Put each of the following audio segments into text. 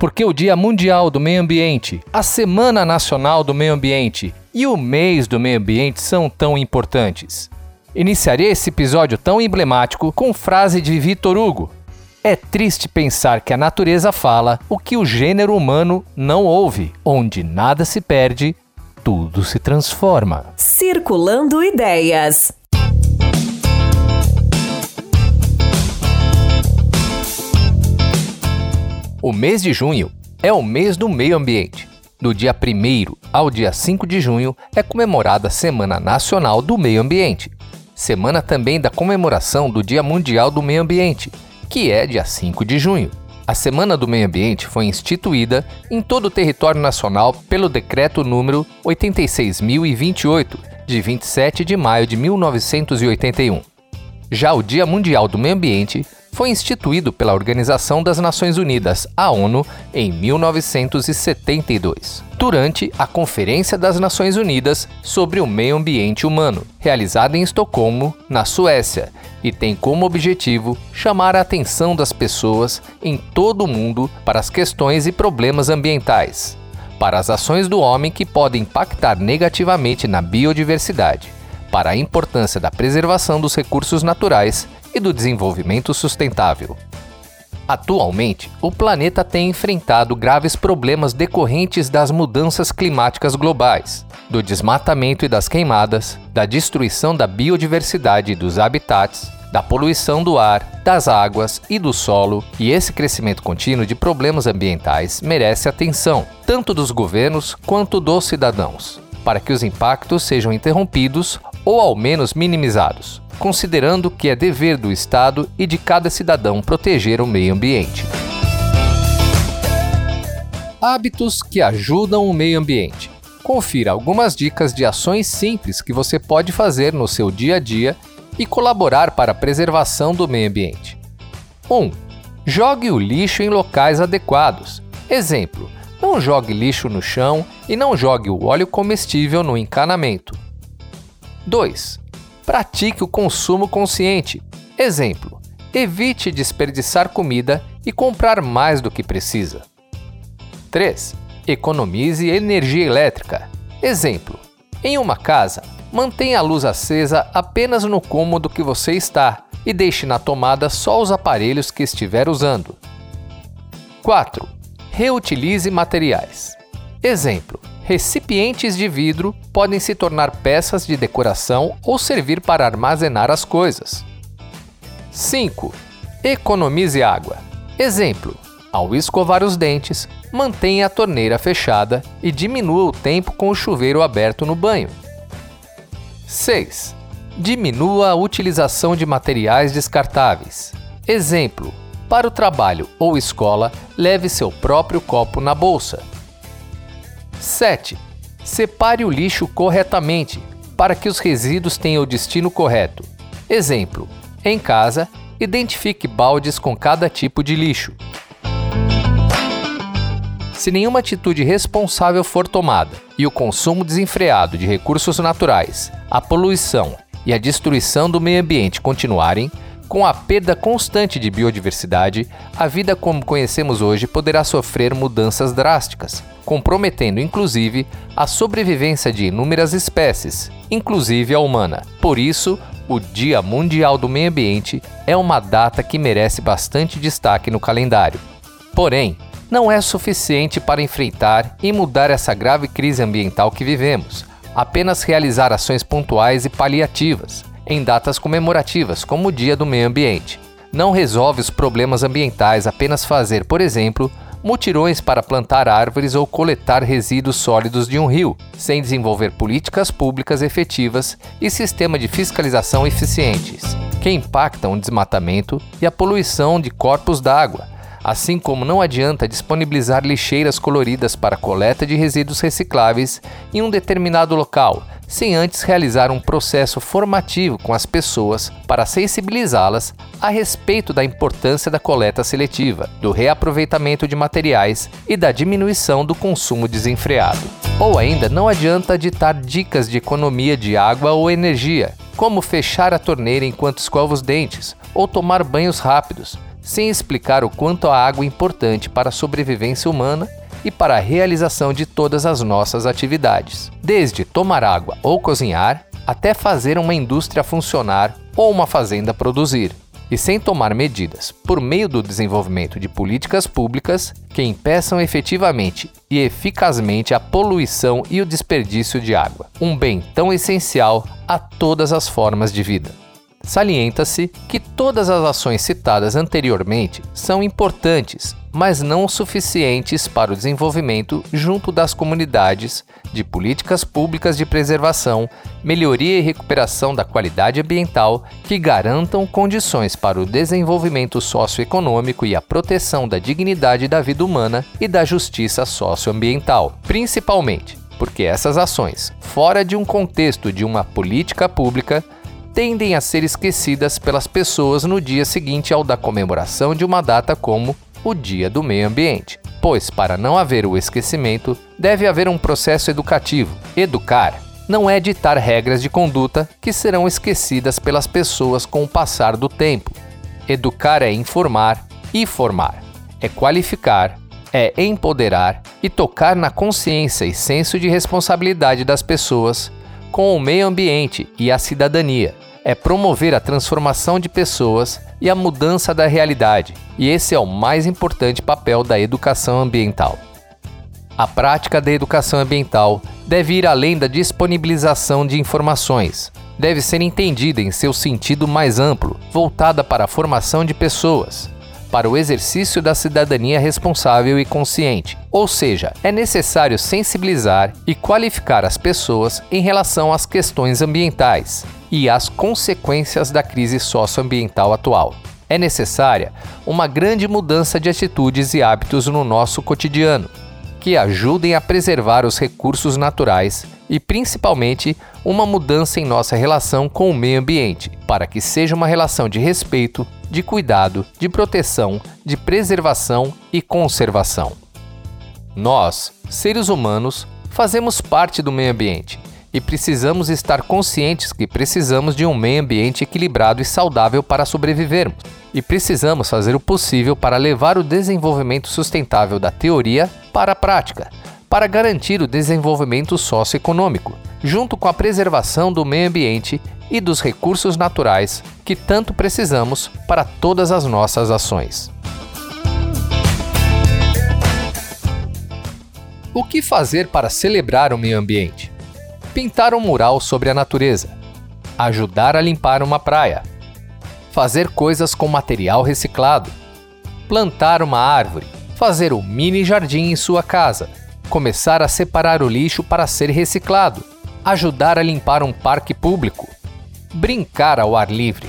Porque o Dia Mundial do Meio Ambiente, a Semana Nacional do Meio Ambiente e o Mês do Meio Ambiente são tão importantes? Iniciarei esse episódio tão emblemático com frase de Vitor Hugo. É triste pensar que a natureza fala o que o gênero humano não ouve, onde nada se perde, tudo se transforma. Circulando Ideias. O mês de junho é o mês do meio ambiente. Do dia 1 ao dia 5 de junho é comemorada a Semana Nacional do Meio Ambiente, semana também da comemoração do Dia Mundial do Meio Ambiente, que é dia 5 de junho. A Semana do Meio Ambiente foi instituída em todo o território nacional pelo Decreto número 86.028, de 27 de maio de 1981. Já o Dia Mundial do Meio Ambiente foi instituído pela Organização das Nações Unidas, a ONU, em 1972, durante a Conferência das Nações Unidas sobre o Meio Ambiente Humano, realizada em Estocolmo, na Suécia, e tem como objetivo chamar a atenção das pessoas em todo o mundo para as questões e problemas ambientais, para as ações do homem que podem impactar negativamente na biodiversidade, para a importância da preservação dos recursos naturais e do desenvolvimento sustentável. Atualmente, o planeta tem enfrentado graves problemas decorrentes das mudanças climáticas globais, do desmatamento e das queimadas, da destruição da biodiversidade e dos habitats, da poluição do ar, das águas e do solo, e esse crescimento contínuo de problemas ambientais merece atenção, tanto dos governos quanto dos cidadãos, para que os impactos sejam interrompidos ou ao menos minimizados considerando que é dever do Estado e de cada cidadão proteger o meio ambiente. Hábitos que ajudam o meio ambiente. Confira algumas dicas de ações simples que você pode fazer no seu dia a dia e colaborar para a preservação do meio ambiente. 1. Jogue o lixo em locais adequados. Exemplo: não jogue lixo no chão e não jogue o óleo comestível no encanamento. 2. Pratique o consumo consciente. Exemplo: evite desperdiçar comida e comprar mais do que precisa. 3. Economize energia elétrica. Exemplo: em uma casa, mantenha a luz acesa apenas no cômodo que você está e deixe na tomada só os aparelhos que estiver usando. 4. Reutilize materiais. Exemplo: Recipientes de vidro podem se tornar peças de decoração ou servir para armazenar as coisas. 5. Economize água. Exemplo: ao escovar os dentes, mantenha a torneira fechada e diminua o tempo com o chuveiro aberto no banho. 6. Diminua a utilização de materiais descartáveis. Exemplo: para o trabalho ou escola, leve seu próprio copo na bolsa. 7. Separe o lixo corretamente para que os resíduos tenham o destino correto. Exemplo: em casa, identifique baldes com cada tipo de lixo. Se nenhuma atitude responsável for tomada e o consumo desenfreado de recursos naturais, a poluição e a destruição do meio ambiente continuarem, com a perda constante de biodiversidade, a vida como conhecemos hoje poderá sofrer mudanças drásticas, comprometendo inclusive a sobrevivência de inúmeras espécies, inclusive a humana. Por isso, o Dia Mundial do Meio Ambiente é uma data que merece bastante destaque no calendário. Porém, não é suficiente para enfrentar e mudar essa grave crise ambiental que vivemos. Apenas realizar ações pontuais e paliativas em datas comemorativas, como o Dia do Meio Ambiente. Não resolve os problemas ambientais apenas fazer, por exemplo, mutirões para plantar árvores ou coletar resíduos sólidos de um rio, sem desenvolver políticas públicas efetivas e sistema de fiscalização eficientes, que impactam o desmatamento e a poluição de corpos d'água, assim como não adianta disponibilizar lixeiras coloridas para coleta de resíduos recicláveis em um determinado local, sem antes realizar um processo formativo com as pessoas para sensibilizá-las a respeito da importância da coleta seletiva, do reaproveitamento de materiais e da diminuição do consumo desenfreado. Ou ainda não adianta ditar dicas de economia de água ou energia, como fechar a torneira enquanto escova os dentes ou tomar banhos rápidos, sem explicar o quanto a água é importante para a sobrevivência humana e para a realização de todas as nossas atividades, desde tomar água ou cozinhar, até fazer uma indústria funcionar ou uma fazenda produzir e sem tomar medidas por meio do desenvolvimento de políticas públicas que impeçam efetivamente e eficazmente a poluição e o desperdício de água, um bem tão essencial a todas as formas de vida. Salienta-se que todas as ações citadas anteriormente são importantes, mas não suficientes para o desenvolvimento junto das comunidades de políticas públicas de preservação, melhoria e recuperação da qualidade ambiental que garantam condições para o desenvolvimento socioeconômico e a proteção da dignidade da vida humana e da justiça socioambiental, principalmente porque essas ações, fora de um contexto de uma política pública, tendem a ser esquecidas pelas pessoas no dia seguinte ao da comemoração de uma data como o Dia do Meio Ambiente. Pois, para não haver o esquecimento, deve haver um processo educativo. Educar não é ditar regras de conduta que serão esquecidas pelas pessoas com o passar do tempo. Educar é informar e formar, é qualificar, é empoderar e tocar na consciência e senso de responsabilidade das pessoas com o meio ambiente e a cidadania. É promover a transformação de pessoas e a mudança da realidade, e esse é o mais importante papel da educação ambiental. A prática da educação ambiental deve ir além da disponibilização de informações. Deve ser entendida em seu sentido mais amplo, voltada para a formação de pessoas, para o exercício da cidadania responsável e consciente. Ou seja, é necessário sensibilizar e qualificar as pessoas em relação às questões ambientais e às consequências da crise socioambiental atual. É necessária uma grande mudança de atitudes e hábitos no nosso cotidiano, que ajudem a preservar os recursos naturais e, principalmente, uma mudança em nossa relação com o meio ambiente, para que seja uma relação de respeito, de cuidado, de proteção, de preservação e conservação. Nós, seres humanos, fazemos parte do meio ambiente e precisamos estar conscientes que precisamos de um meio ambiente equilibrado e saudável para sobrevivermos. E precisamos fazer o possível para levar o desenvolvimento sustentável da teoria para a prática, para garantir o desenvolvimento socioeconômico, junto com a preservação do meio ambiente e dos recursos naturais que tanto precisamos para todas as nossas ações. O que fazer para celebrar o meio ambiente? Pintar um mural sobre a natureza, ajudar a limpar uma praia, fazer coisas com material reciclado, plantar uma árvore, fazer um mini jardim em sua casa, começar a separar o lixo para ser reciclado, ajudar a limpar um parque público, brincar ao ar livre.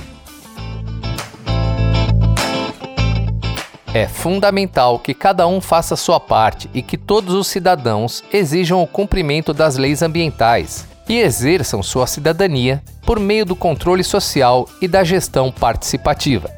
É fundamental que cada um faça sua parte e que todos os cidadãos exijam o cumprimento das leis ambientais e exerçam sua cidadania por meio do controle social e da gestão participativa.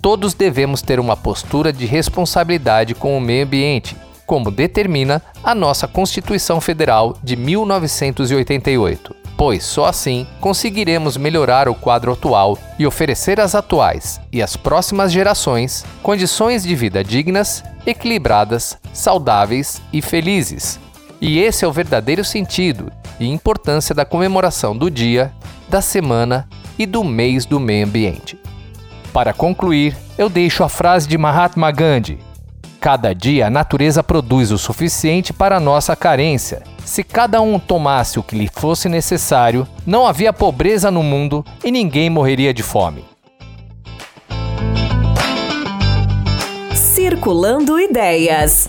Todos devemos ter uma postura de responsabilidade com o meio ambiente, como determina a nossa Constituição Federal de 1988 pois só assim conseguiremos melhorar o quadro atual e oferecer às atuais e às próximas gerações condições de vida dignas, equilibradas, saudáveis e felizes. E esse é o verdadeiro sentido e importância da comemoração do dia, da semana e do mês do meio ambiente. Para concluir, eu deixo a frase de Mahatma Gandhi: Cada dia a natureza produz o suficiente para a nossa carência se cada um tomasse o que lhe fosse necessário, não havia pobreza no mundo e ninguém morreria de fome. Circulando Ideias.